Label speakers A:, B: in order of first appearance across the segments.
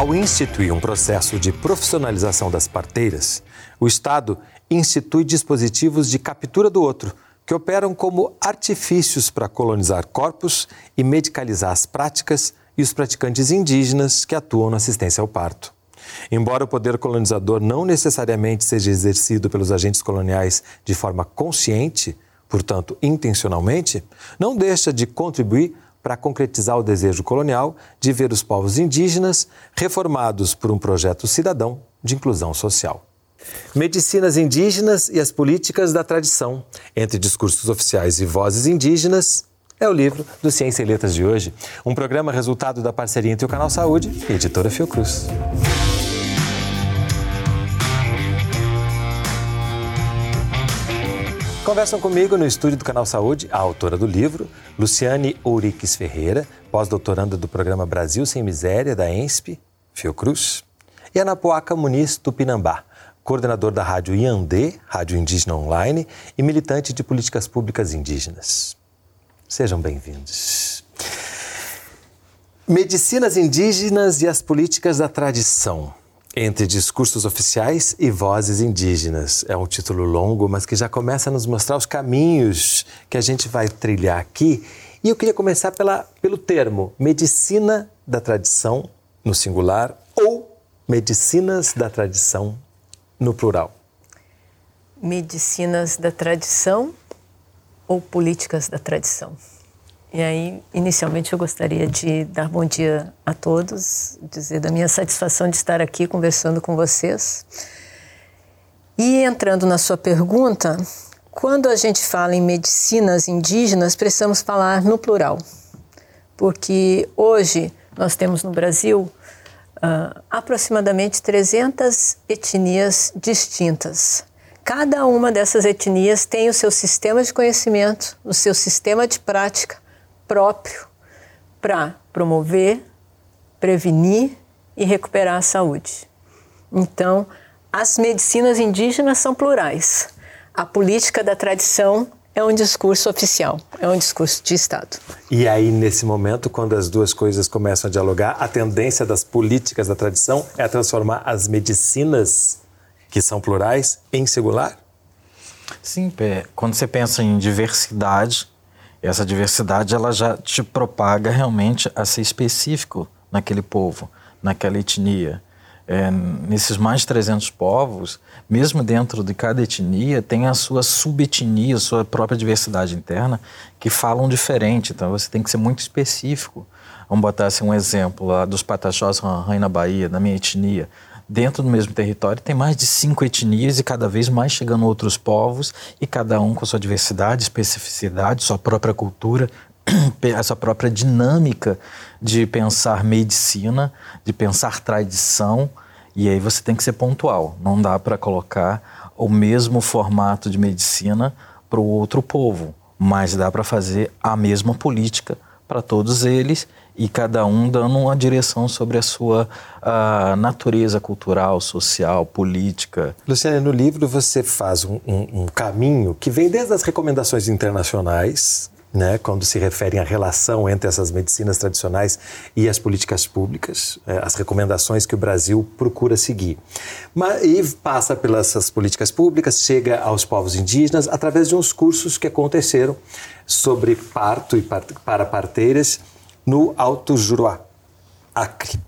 A: Ao instituir um processo de profissionalização das parteiras, o Estado institui dispositivos de captura do outro, que operam como artifícios para colonizar corpos e medicalizar as práticas e os praticantes indígenas que atuam na assistência ao parto. Embora o poder colonizador não necessariamente seja exercido pelos agentes coloniais de forma consciente, portanto intencionalmente, não deixa de contribuir para concretizar o desejo colonial de ver os povos indígenas reformados por um projeto cidadão de inclusão social. Medicinas indígenas e as políticas da tradição, entre discursos oficiais e vozes indígenas, é o livro do Ciência e Letras de hoje, um programa resultado da parceria entre o Canal Saúde e a editora Fiocruz. Conversam comigo no estúdio do Canal Saúde a autora do livro, Luciane Ouriques Ferreira, pós-doutoranda do programa Brasil Sem Miséria, da ENSP, Fiocruz, e Anapuaca Muniz Tupinambá, coordenador da Rádio Iandê, Rádio Indígena Online, e militante de políticas públicas indígenas. Sejam bem-vindos. Medicinas indígenas e as políticas da tradição. Entre discursos oficiais e vozes indígenas. É um título longo, mas que já começa a nos mostrar os caminhos que a gente vai trilhar aqui. E eu queria começar pela, pelo termo medicina da tradição no singular ou medicinas da tradição no plural.
B: Medicinas da tradição ou políticas da tradição? E aí, inicialmente, eu gostaria de dar bom dia a todos, dizer da minha satisfação de estar aqui conversando com vocês. E entrando na sua pergunta, quando a gente fala em medicinas indígenas, precisamos falar no plural, porque hoje nós temos no Brasil uh, aproximadamente 300 etnias distintas. Cada uma dessas etnias tem o seu sistema de conhecimento, o seu sistema de prática próprio para promover, prevenir e recuperar a saúde. Então, as medicinas indígenas são plurais. A política da tradição é um discurso oficial, é um discurso de Estado.
A: E aí, nesse momento, quando as duas coisas começam a dialogar, a tendência das políticas da tradição é transformar as medicinas, que são plurais, em singular?
C: Sim, quando você pensa em diversidade, essa diversidade ela já te propaga realmente a ser específico naquele povo, naquela etnia. É, nesses mais de 300 povos, mesmo dentro de cada etnia, tem a sua subetnia, a sua própria diversidade interna, que falam diferente. Então você tem que ser muito específico. Vamos botar assim, um exemplo lá dos Pataxós na Bahia, na minha etnia dentro do mesmo território tem mais de cinco etnias e cada vez mais chegando outros povos e cada um com sua diversidade, especificidade, sua própria cultura, essa própria dinâmica de pensar medicina, de pensar tradição. E aí você tem que ser pontual. Não dá para colocar o mesmo formato de medicina para o outro povo, mas dá para fazer a mesma política para todos eles e cada um dando uma direção sobre a sua a natureza cultural, social, política.
A: Luciana, no livro você faz um, um, um caminho que vem desde as recomendações internacionais, né, quando se referem à relação entre essas medicinas tradicionais e as políticas públicas, é, as recomendações que o Brasil procura seguir. Mas, e passa pelas políticas públicas, chega aos povos indígenas através de uns cursos que aconteceram sobre parto e para parteiras no Alto Juruá, Acre.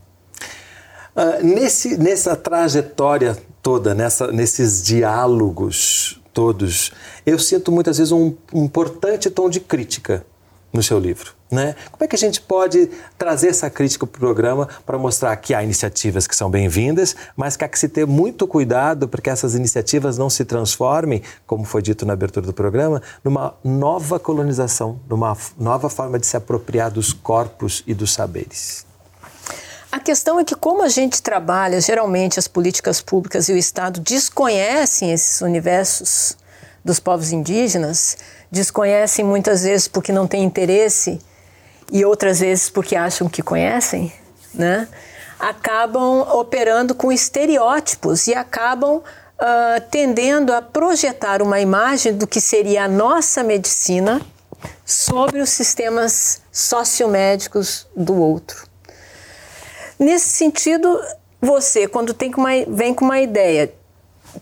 A: Uh, nesse, nessa trajetória toda, nessa, nesses diálogos todos, eu sinto muitas vezes um, um importante tom de crítica no seu livro. Né? Como é que a gente pode trazer essa crítica para o programa para mostrar que há iniciativas que são bem-vindas, mas que há que se ter muito cuidado para que essas iniciativas não se transformem, como foi dito na abertura do programa, numa nova colonização, numa nova forma de se apropriar dos corpos e dos saberes?
B: A questão é que, como a gente trabalha, geralmente as políticas públicas e o Estado desconhecem esses universos dos povos indígenas, desconhecem muitas vezes porque não têm interesse e outras vezes porque acham que conhecem, né? acabam operando com estereótipos e acabam uh, tendendo a projetar uma imagem do que seria a nossa medicina sobre os sistemas sociomédicos do outro. nesse sentido, você, quando tem uma, vem com uma ideia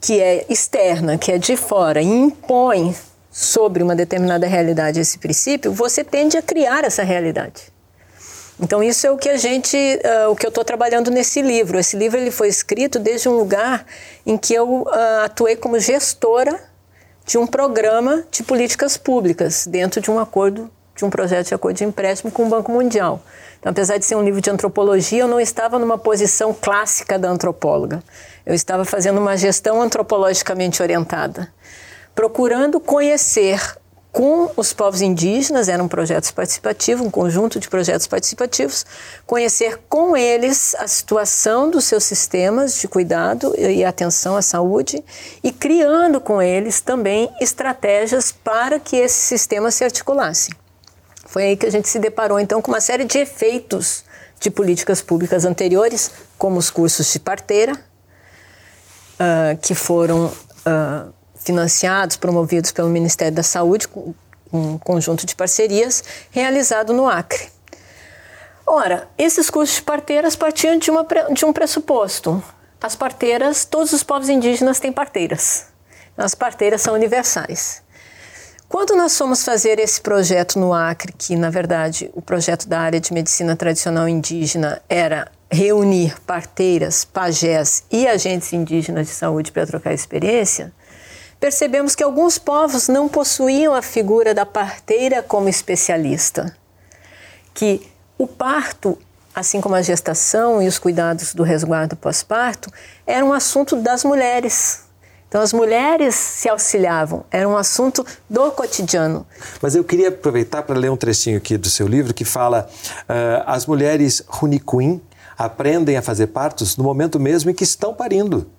B: que é externa, que é de fora, e impõe sobre uma determinada realidade esse princípio, você tende a criar essa realidade. Então isso é o que a gente, uh, o que eu estou trabalhando nesse livro. Esse livro ele foi escrito desde um lugar em que eu uh, atuei como gestora de um programa de políticas públicas dentro de um acordo, de um projeto de acordo de empréstimo com o Banco Mundial. Então, apesar de ser um livro de antropologia, eu não estava numa posição clássica da antropóloga. Eu estava fazendo uma gestão antropologicamente orientada, procurando conhecer com os povos indígenas, era um projeto participativo, um conjunto de projetos participativos, conhecer com eles a situação dos seus sistemas de cuidado e atenção à saúde e criando com eles também estratégias para que esses sistemas se articulassem. Foi aí que a gente se deparou então com uma série de efeitos de políticas públicas anteriores, como os cursos de parteira, uh, que foram uh, financiados, promovidos pelo Ministério da Saúde, com um conjunto de parcerias, realizado no Acre. Ora, esses cursos de parteiras partiam de, uma, de um pressuposto. As parteiras, todos os povos indígenas têm parteiras. As parteiras são universais. Quando nós fomos fazer esse projeto no Acre, que na verdade o projeto da área de medicina tradicional indígena era reunir parteiras, pajés e agentes indígenas de saúde para trocar experiência, percebemos que alguns povos não possuíam a figura da parteira como especialista, que o parto, assim como a gestação e os cuidados do resguardo pós-parto, era um assunto das mulheres. Então, as mulheres se auxiliavam, era um assunto do cotidiano.
A: Mas eu queria aproveitar para ler um trechinho aqui do seu livro que fala: uh, as mulheres Runicuim aprendem a fazer partos no momento mesmo em que estão parindo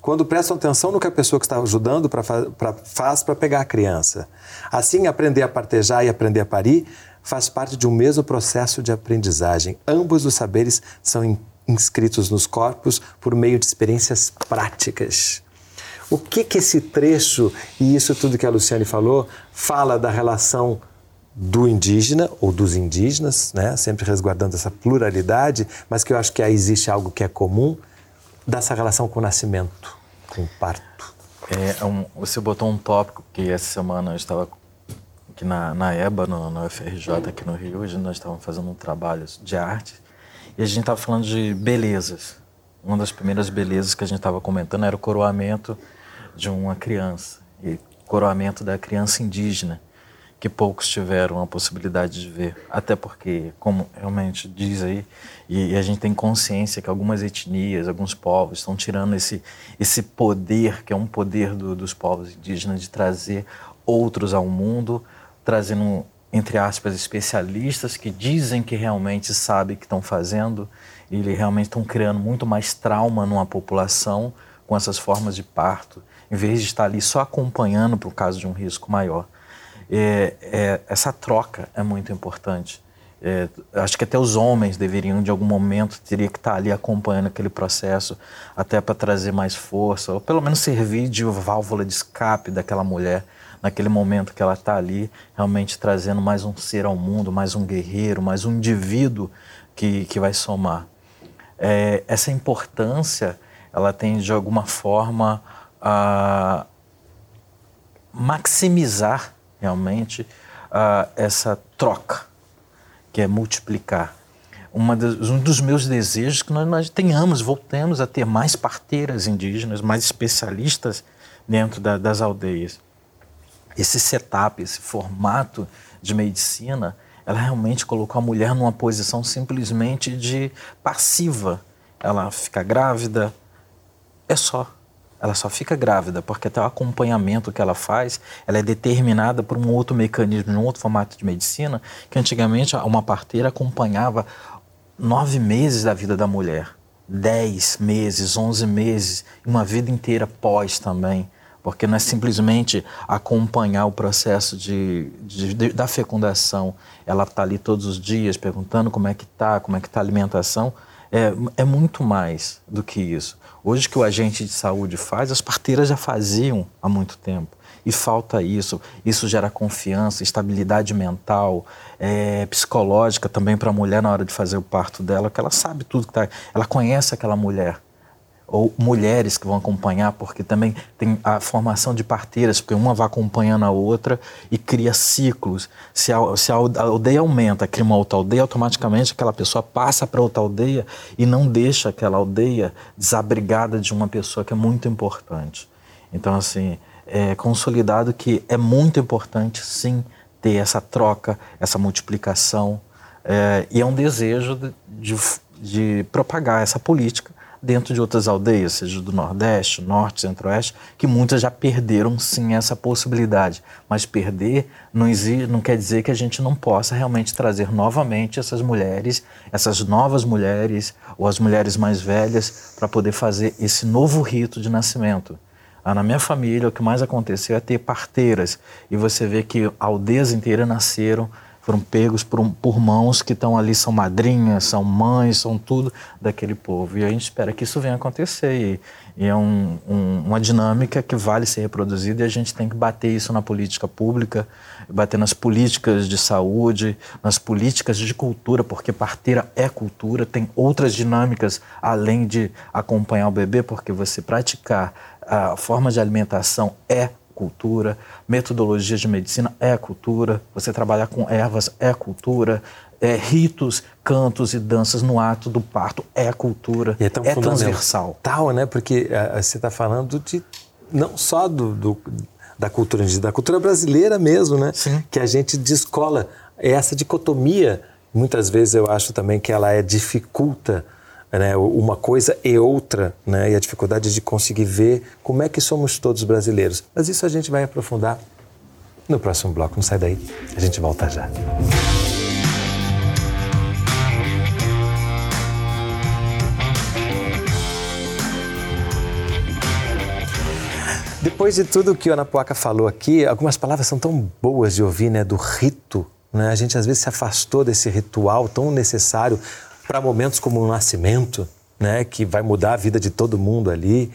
A: quando prestam atenção no que a pessoa que está ajudando pra, pra, faz para pegar a criança. Assim, aprender a partejar e aprender a parir faz parte de um mesmo processo de aprendizagem. Ambos os saberes são inscritos nos corpos por meio de experiências práticas. O que que esse trecho e isso tudo que a Luciane falou fala da relação do indígena ou dos indígenas, né? sempre resguardando essa pluralidade, mas que eu acho que aí existe algo que é comum, dessa relação com o nascimento, com o parto?
C: É, um, você botou um tópico que essa semana eu estava aqui na, na EBA, no, no UFRJ aqui no Rio, hoje nós estávamos fazendo um trabalho de arte e a gente estava falando de belezas. Uma das primeiras belezas que a gente estava comentando era o coroamento de uma criança, e coroamento da criança indígena que poucos tiveram a possibilidade de ver. Até porque, como realmente diz aí, e, e, a gente tem consciência que algumas etnias, alguns povos estão tirando esse, esse poder, que é um poder do, dos povos indígenas, de trazer outros ao mundo, trazendo, entre aspas, especialistas que dizem que realmente sabem o que estão fazendo, e realmente estão criando muito mais trauma numa população com essas formas de parto, em vez de estar ali só acompanhando por causa de um risco maior é, é, essa troca é muito importante. É, acho que até os homens deveriam, de algum momento, teria que estar ali acompanhando aquele processo, até para trazer mais força, ou pelo menos servir de válvula de escape daquela mulher naquele momento que ela está ali, realmente trazendo mais um ser ao mundo, mais um guerreiro, mais um indivíduo que, que vai somar. É, essa importância, ela tem de alguma forma a maximizar realmente uh, essa troca, que é multiplicar. Das, um dos meus desejos é que nós, nós, tenhamos, voltemos a ter mais parteiras indígenas, mais especialistas dentro da, das aldeias. Esse setup, esse formato de medicina, ela realmente colocou a mulher numa posição simplesmente de passiva. Ela fica grávida, é só ela só fica grávida porque até o acompanhamento que ela faz, ela é determinada por um outro mecanismo, um outro formato de medicina, que antigamente uma parteira acompanhava nove meses da vida da mulher, dez meses, onze meses, uma vida inteira pós também, porque não é simplesmente acompanhar o processo de, de, de da fecundação, ela está ali todos os dias perguntando como é que está, como é que está a alimentação, É, é muito mais do que isso. Hoje que o agente de saúde faz, as parteiras já faziam há muito tempo. E falta isso. Isso gera confiança, estabilidade mental, é, psicológica também para a mulher na hora de fazer o parto dela, que ela sabe tudo que está. Ela conhece aquela mulher ou mulheres que vão acompanhar, porque também tem a formação de parteiras, porque uma vai acompanhando a outra e cria ciclos. Se a, se a aldeia aumenta, cria uma outra aldeia, automaticamente aquela pessoa passa para outra aldeia e não deixa aquela aldeia desabrigada de uma pessoa que é muito importante. Então, assim, é consolidado que é muito importante, sim, ter essa troca, essa multiplicação, é, e é um desejo de, de, de propagar essa política dentro de outras aldeias, seja do Nordeste, Norte, Centro-Oeste, que muitas já perderam sim essa possibilidade. Mas perder não, exige, não quer dizer que a gente não possa realmente trazer novamente essas mulheres, essas novas mulheres ou as mulheres mais velhas para poder fazer esse novo rito de nascimento. Ah, na minha família, o que mais aconteceu é ter parteiras. E você vê que aldeias inteiras nasceram foram pegos por, um, por mãos que estão ali, são madrinhas, são mães, são tudo daquele povo. E a gente espera que isso venha acontecer. E, e é um, um, uma dinâmica que vale ser reproduzida e a gente tem que bater isso na política pública, bater nas políticas de saúde, nas políticas de cultura, porque parteira é cultura, tem outras dinâmicas além de acompanhar o bebê, porque você praticar a forma de alimentação é cultura, metodologias de medicina é cultura, você trabalhar com ervas é cultura, é, ritos, cantos e danças no ato do parto é cultura,
A: é, tão
C: é transversal.
A: Tal, né? Porque uh, você está falando de não só do, do, da cultura da cultura brasileira mesmo, né?
C: Sim.
A: Que a gente descola essa dicotomia. Muitas vezes eu acho também que ela é dificulta né, uma coisa e outra, né, e a dificuldade de conseguir ver como é que somos todos brasileiros. Mas isso a gente vai aprofundar no próximo bloco. Não sai daí, a gente volta já. Depois de tudo que o Anapuaca falou aqui, algumas palavras são tão boas de ouvir, né, do rito. Né? A gente às vezes se afastou desse ritual tão necessário para momentos como o nascimento, né, que vai mudar a vida de todo mundo ali.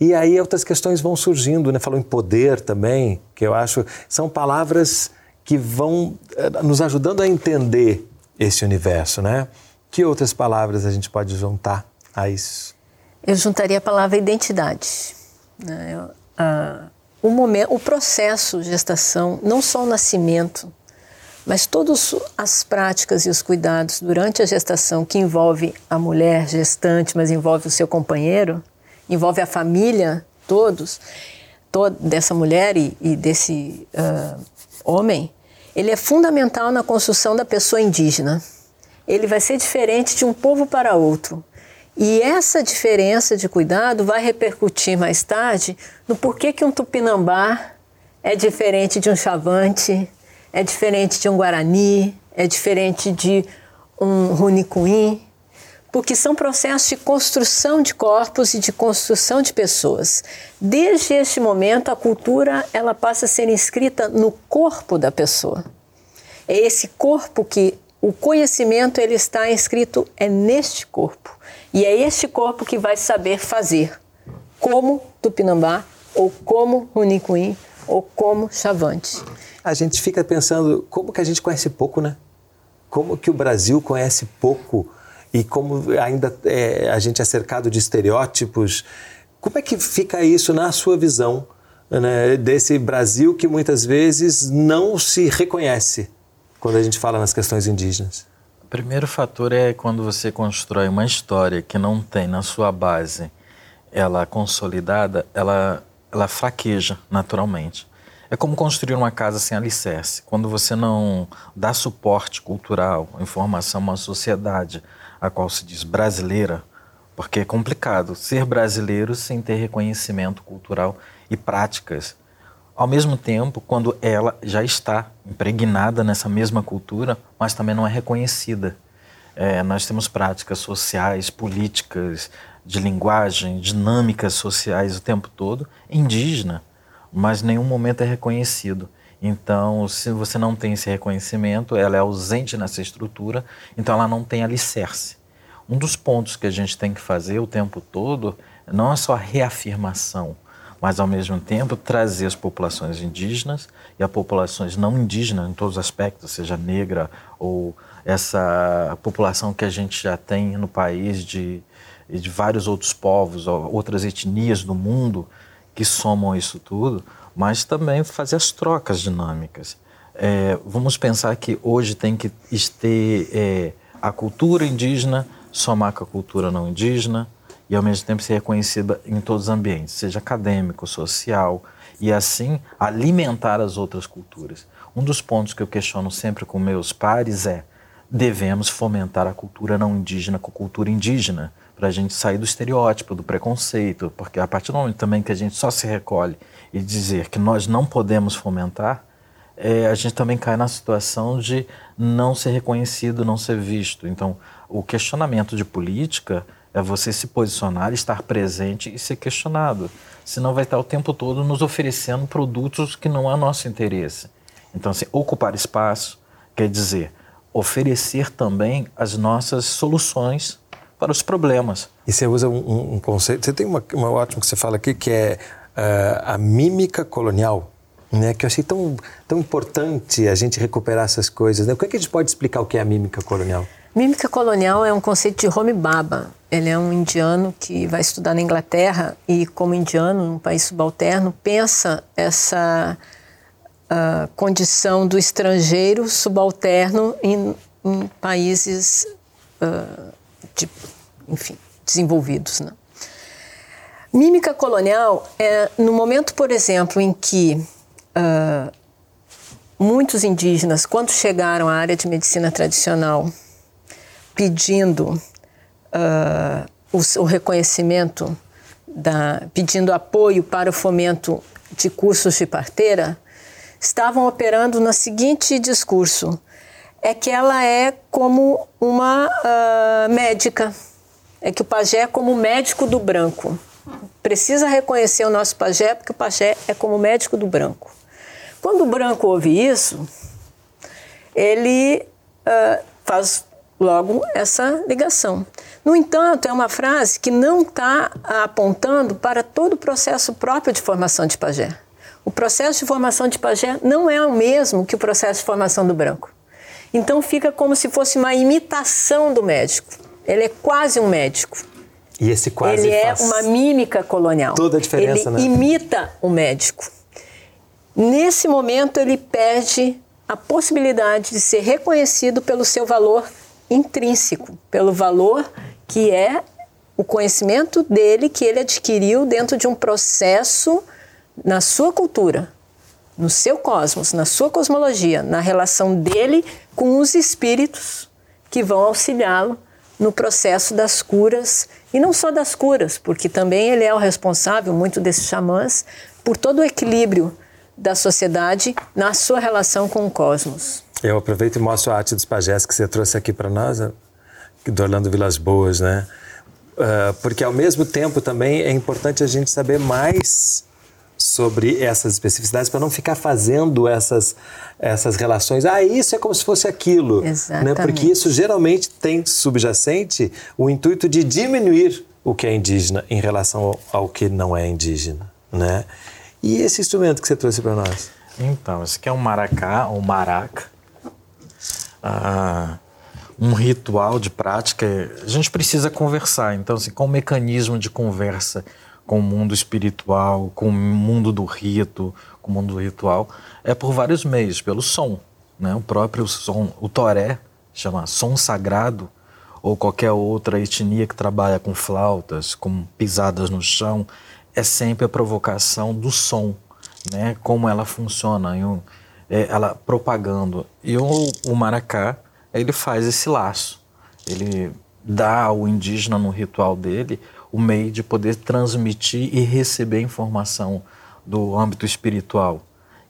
A: E aí outras questões vão surgindo, né? Falou em poder também, que eu acho são palavras que vão eh, nos ajudando a entender esse universo, né? Que outras palavras a gente pode juntar a isso?
B: Eu juntaria a palavra identidade. Né? Eu, ah, o, momento, o processo de gestação, não só o nascimento, mas todas as práticas e os cuidados durante a gestação que envolve a mulher gestante, mas envolve o seu companheiro, envolve a família, todos, toda dessa mulher e, e desse uh, homem, ele é fundamental na construção da pessoa indígena. Ele vai ser diferente de um povo para outro. E essa diferença de cuidado vai repercutir mais tarde no porquê que um tupinambá é diferente de um chavante, é diferente de um Guarani, é diferente de um Runicuim, porque são processos de construção de corpos e de construção de pessoas. Desde este momento, a cultura ela passa a ser inscrita no corpo da pessoa. É esse corpo que o conhecimento ele está inscrito é neste corpo e é este corpo que vai saber fazer como Tupinambá ou como Runicuim ou como Chavante
A: a gente fica pensando como que a gente conhece pouco, né? Como que o Brasil conhece pouco e como ainda é, a gente é cercado de estereótipos. Como é que fica isso na sua visão né, desse Brasil que muitas vezes não se reconhece quando a gente fala nas questões indígenas?
C: O primeiro fator é quando você constrói uma história que não tem na sua base ela consolidada, ela, ela fraqueja naturalmente. É como construir uma casa sem alicerce. Quando você não dá suporte cultural, informação a uma sociedade a qual se diz brasileira, porque é complicado ser brasileiro sem ter reconhecimento cultural e práticas. Ao mesmo tempo, quando ela já está impregnada nessa mesma cultura, mas também não é reconhecida. É, nós temos práticas sociais, políticas, de linguagem, dinâmicas sociais o tempo todo indígena mas nenhum momento é reconhecido. Então, se você não tem esse reconhecimento, ela é ausente nessa estrutura, então ela não tem alicerce. um dos pontos que a gente tem que fazer o tempo todo não é só a reafirmação, mas ao mesmo tempo trazer as populações indígenas e as populações não indígenas em todos os aspectos, seja negra ou essa população que a gente já tem no país de, de vários outros povos, outras etnias do mundo que somam isso tudo, mas também fazer as trocas dinâmicas. É, vamos pensar que hoje tem que ter é, a cultura indígena somar com a cultura não indígena, e ao mesmo tempo ser reconhecida em todos os ambientes, seja acadêmico, social, e assim alimentar as outras culturas. Um dos pontos que eu questiono sempre com meus pares é: devemos fomentar a cultura não indígena com a cultura indígena, para a gente sair do estereótipo, do preconceito, porque a partir do momento também que a gente só se recolhe e dizer que nós não podemos fomentar, é, a gente também cai na situação de não ser reconhecido, não ser visto. Então, o questionamento de política é você se posicionar, estar presente e ser questionado. Senão vai estar o tempo todo nos oferecendo produtos que não há nosso interesse. Então, assim, ocupar espaço quer dizer oferecer também as nossas soluções para os problemas.
A: E você usa um, um conceito, você tem uma, uma ótima que você fala aqui, que é uh, a mímica colonial, né? que eu achei tão, tão importante a gente recuperar essas coisas. Né? O que, é que a gente pode explicar o que é a mímica colonial?
B: Mímica colonial é um conceito de Homi Baba. Ele é um indiano que vai estudar na Inglaterra e, como indiano, num país subalterno, pensa essa uh, condição do estrangeiro subalterno em, em países, uh, de, enfim, desenvolvidos. Né? Mímica colonial é no momento, por exemplo, em que uh, muitos indígenas, quando chegaram à área de medicina tradicional, pedindo uh, o, o, reconhecimento, da, pedindo apoio para o fomento de cursos de parteira, estavam operando no seguinte discurso: é que ela é como uma uh, médica, é que o pajé é como médico do branco. Precisa reconhecer o nosso pajé, porque o pajé é como médico do branco. Quando o branco ouve isso, ele uh, faz logo essa ligação. No entanto, é uma frase que não está apontando para todo o processo próprio de formação de pajé. O processo de formação de pajé não é o mesmo que o processo de formação do branco. Então fica como se fosse uma imitação do médico. Ele é quase um médico.
A: E esse quase
B: Ele é uma mímica colonial.
A: Toda a diferença,
B: ele
A: né?
B: imita o médico. Nesse momento ele perde a possibilidade de ser reconhecido pelo seu valor intrínseco, pelo valor que é o conhecimento dele que ele adquiriu dentro de um processo na sua cultura, no seu cosmos, na sua cosmologia, na relação dele com os espíritos que vão auxiliá-lo no processo das curas e não só das curas, porque também ele é o responsável, muito desses xamãs, por todo o equilíbrio da sociedade na sua relação com o cosmos.
A: Eu aproveito e mostro a arte dos pajés que você trouxe aqui para nós, né? do Orlando Vilas Boas, né? Uh, porque ao mesmo tempo também é importante a gente saber mais sobre essas especificidades para não ficar fazendo essas, essas relações. Ah, isso é como se fosse aquilo.
B: Exatamente.
A: Né? Porque isso geralmente tem subjacente o intuito de diminuir o que é indígena em relação ao, ao que não é indígena. Né? E esse instrumento que você trouxe para nós?
C: Então, esse aqui é um maracá, ou maraca ah, um ritual de prática, a gente precisa conversar. Então, assim, qual o mecanismo de conversa com o mundo espiritual, com o mundo do rito, com o mundo do ritual? É por vários meios, pelo som. Né? O próprio som, o toré, chama som sagrado, ou qualquer outra etnia que trabalha com flautas, com pisadas no chão, é sempre a provocação do som, né? como ela funciona. É, ela propagando. E o, o maracá, ele faz esse laço. Ele dá ao indígena no ritual dele o meio de poder transmitir e receber informação do âmbito espiritual.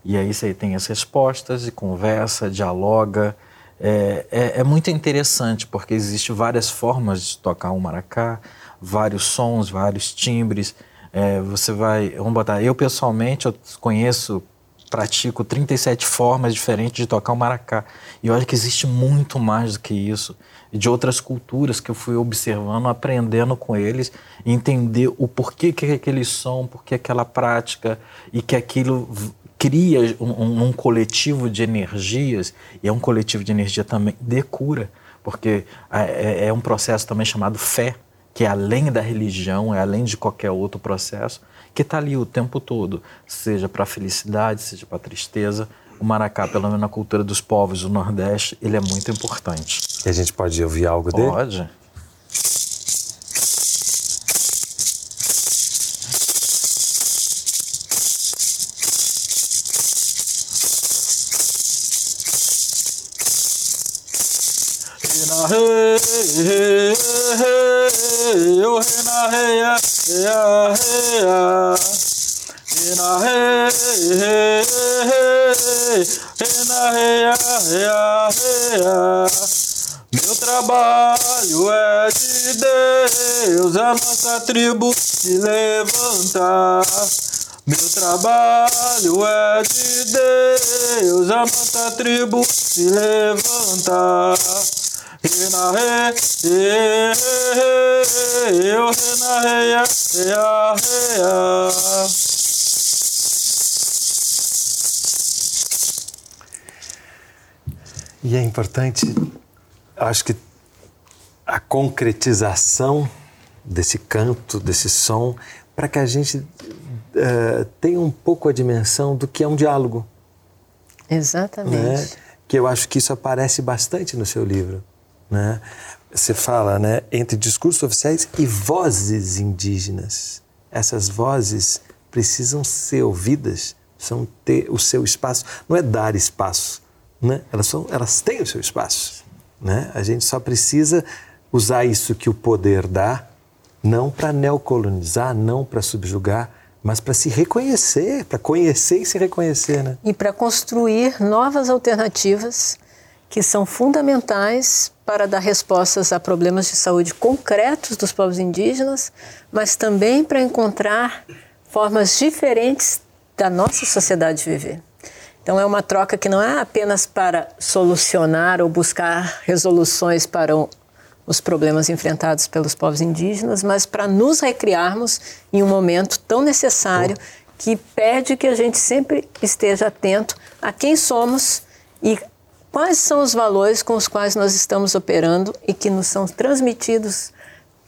C: E aí você tem as respostas e conversa, dialoga. É, é, é, muito interessante porque existem várias formas de tocar um maracá, vários sons, vários timbres. É, você vai, vamos botar, eu pessoalmente eu conheço pratico 37 formas diferentes de tocar o maracá. E olha que existe muito mais do que isso. De outras culturas que eu fui observando, aprendendo com eles, entender o porquê que aquele som, porquê aquela prática, e que aquilo cria um, um coletivo de energias, e é um coletivo de energia também de cura, porque é, é, é um processo também chamado fé, que é além da religião, é além de qualquer outro processo, que está ali o tempo todo, seja para felicidade, seja para tristeza. O maracá, pelo menos na cultura dos povos do Nordeste, ele é muito importante.
A: E a gente pode ouvir algo dele?
C: Pode. Meu trabalho é de Deus, a nossa tribo se levantar. Meu trabalho é de Deus, a nossa tribo se levantar. Eu.
A: E é importante, acho que a concretização desse canto, desse som, para que a gente uh, tenha um pouco a dimensão do que é um diálogo.
B: Exatamente.
A: Né? Que eu acho que isso aparece bastante no seu livro. Né? Você fala né, entre discursos oficiais e vozes indígenas. Essas vozes precisam ser ouvidas, precisam ter o seu espaço. Não é dar espaço, né? elas, são, elas têm o seu espaço. Né? A gente só precisa usar isso que o poder dá, não para neocolonizar, não para subjugar, mas para se reconhecer, para conhecer e se reconhecer. Né?
B: E para construir novas alternativas que são fundamentais para dar respostas a problemas de saúde concretos dos povos indígenas, mas também para encontrar formas diferentes da nossa sociedade viver. Então é uma troca que não é apenas para solucionar ou buscar resoluções para os problemas enfrentados pelos povos indígenas, mas para nos recriarmos em um momento tão necessário que pede que a gente sempre esteja atento a quem somos e quais são os valores com os quais nós estamos operando e que nos são transmitidos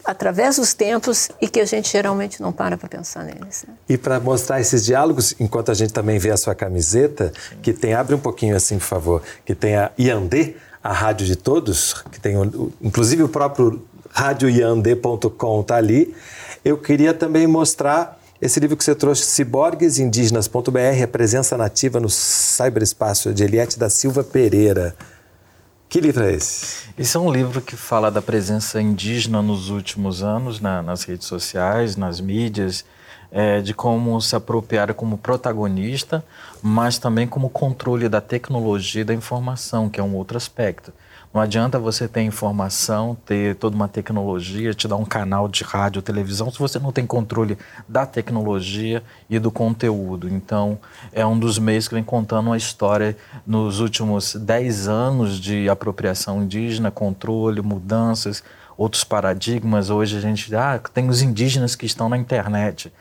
B: através dos tempos e que a gente geralmente não para para pensar neles. Né?
A: E para mostrar esses diálogos, enquanto a gente também vê a sua camiseta, que tem, abre um pouquinho assim, por favor, que tem a Iandê, a rádio de todos, que tem inclusive o próprio radioiandê.com está ali. Eu queria também mostrar esse livro que você trouxe, Ciborgues Indígenas.br, a presença nativa no cyberespaço, de Eliette da Silva Pereira. Que livro é esse?
C: Esse é um livro que fala da presença indígena nos últimos anos na, nas redes sociais, nas mídias, é, de como se apropriar como protagonista, mas também como controle da tecnologia e da informação, que é um outro aspecto. Não adianta você ter informação, ter toda uma tecnologia, te dar um canal de rádio, televisão, se você não tem controle da tecnologia e do conteúdo. Então, é um dos meios que vem contando uma história nos últimos 10 anos de apropriação indígena, controle, mudanças, outros paradigmas. Hoje a gente ah, tem os indígenas que estão na internet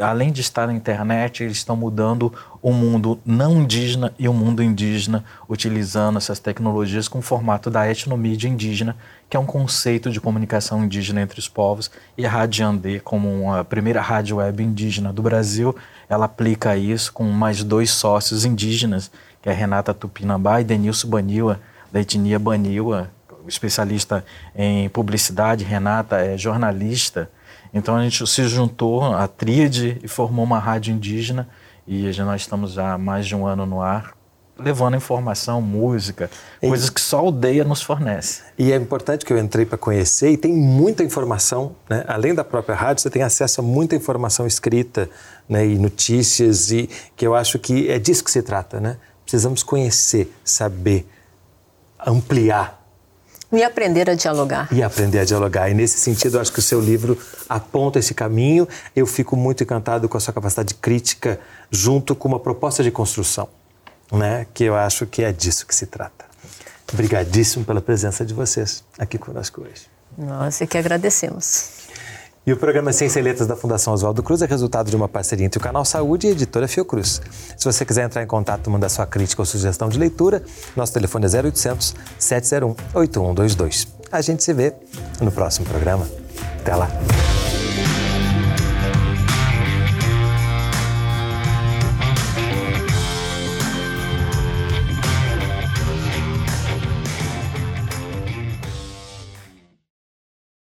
C: além de estar na internet, eles estão mudando o mundo não indígena e o mundo indígena, utilizando essas tecnologias com o formato da etnomídia indígena, que é um conceito de comunicação indígena entre os povos, e a Rádio Andê, como a primeira rádio web indígena do Brasil, ela aplica isso com mais dois sócios indígenas, que é Renata Tupinambá e Denilson Baniwa, da etnia Baniwa, especialista em publicidade, Renata é jornalista, então a gente se juntou, a tríade, e formou uma rádio indígena. E nós estamos há mais de um ano no ar, levando informação, música, e, coisas que só a aldeia nos fornece.
A: E é importante que eu entrei para conhecer e tem muita informação, né? além da própria rádio, você tem acesso a muita informação escrita né? e notícias, e que eu acho que é disso que se trata. Né? Precisamos conhecer, saber, ampliar
B: E aprender a dialogar.
A: E aprender a dialogar. E nesse sentido, eu acho que o seu livro aponta esse caminho. Eu fico muito encantado com a sua capacidade crítica junto com uma proposta de construção, né? Que eu acho que é disso que se trata. Obrigadíssimo pela presença de vocês aqui conosco hoje.
B: Nós é que agradecemos.
A: E o programa Ciência e Letras da Fundação Oswaldo Cruz é resultado de uma parceria entre o Canal Saúde e a editora Fiocruz. Se você quiser entrar em contato, mandar sua crítica ou sugestão de leitura, nosso telefone é 0800 701 8122. A gente se vê no próximo programa. Até lá!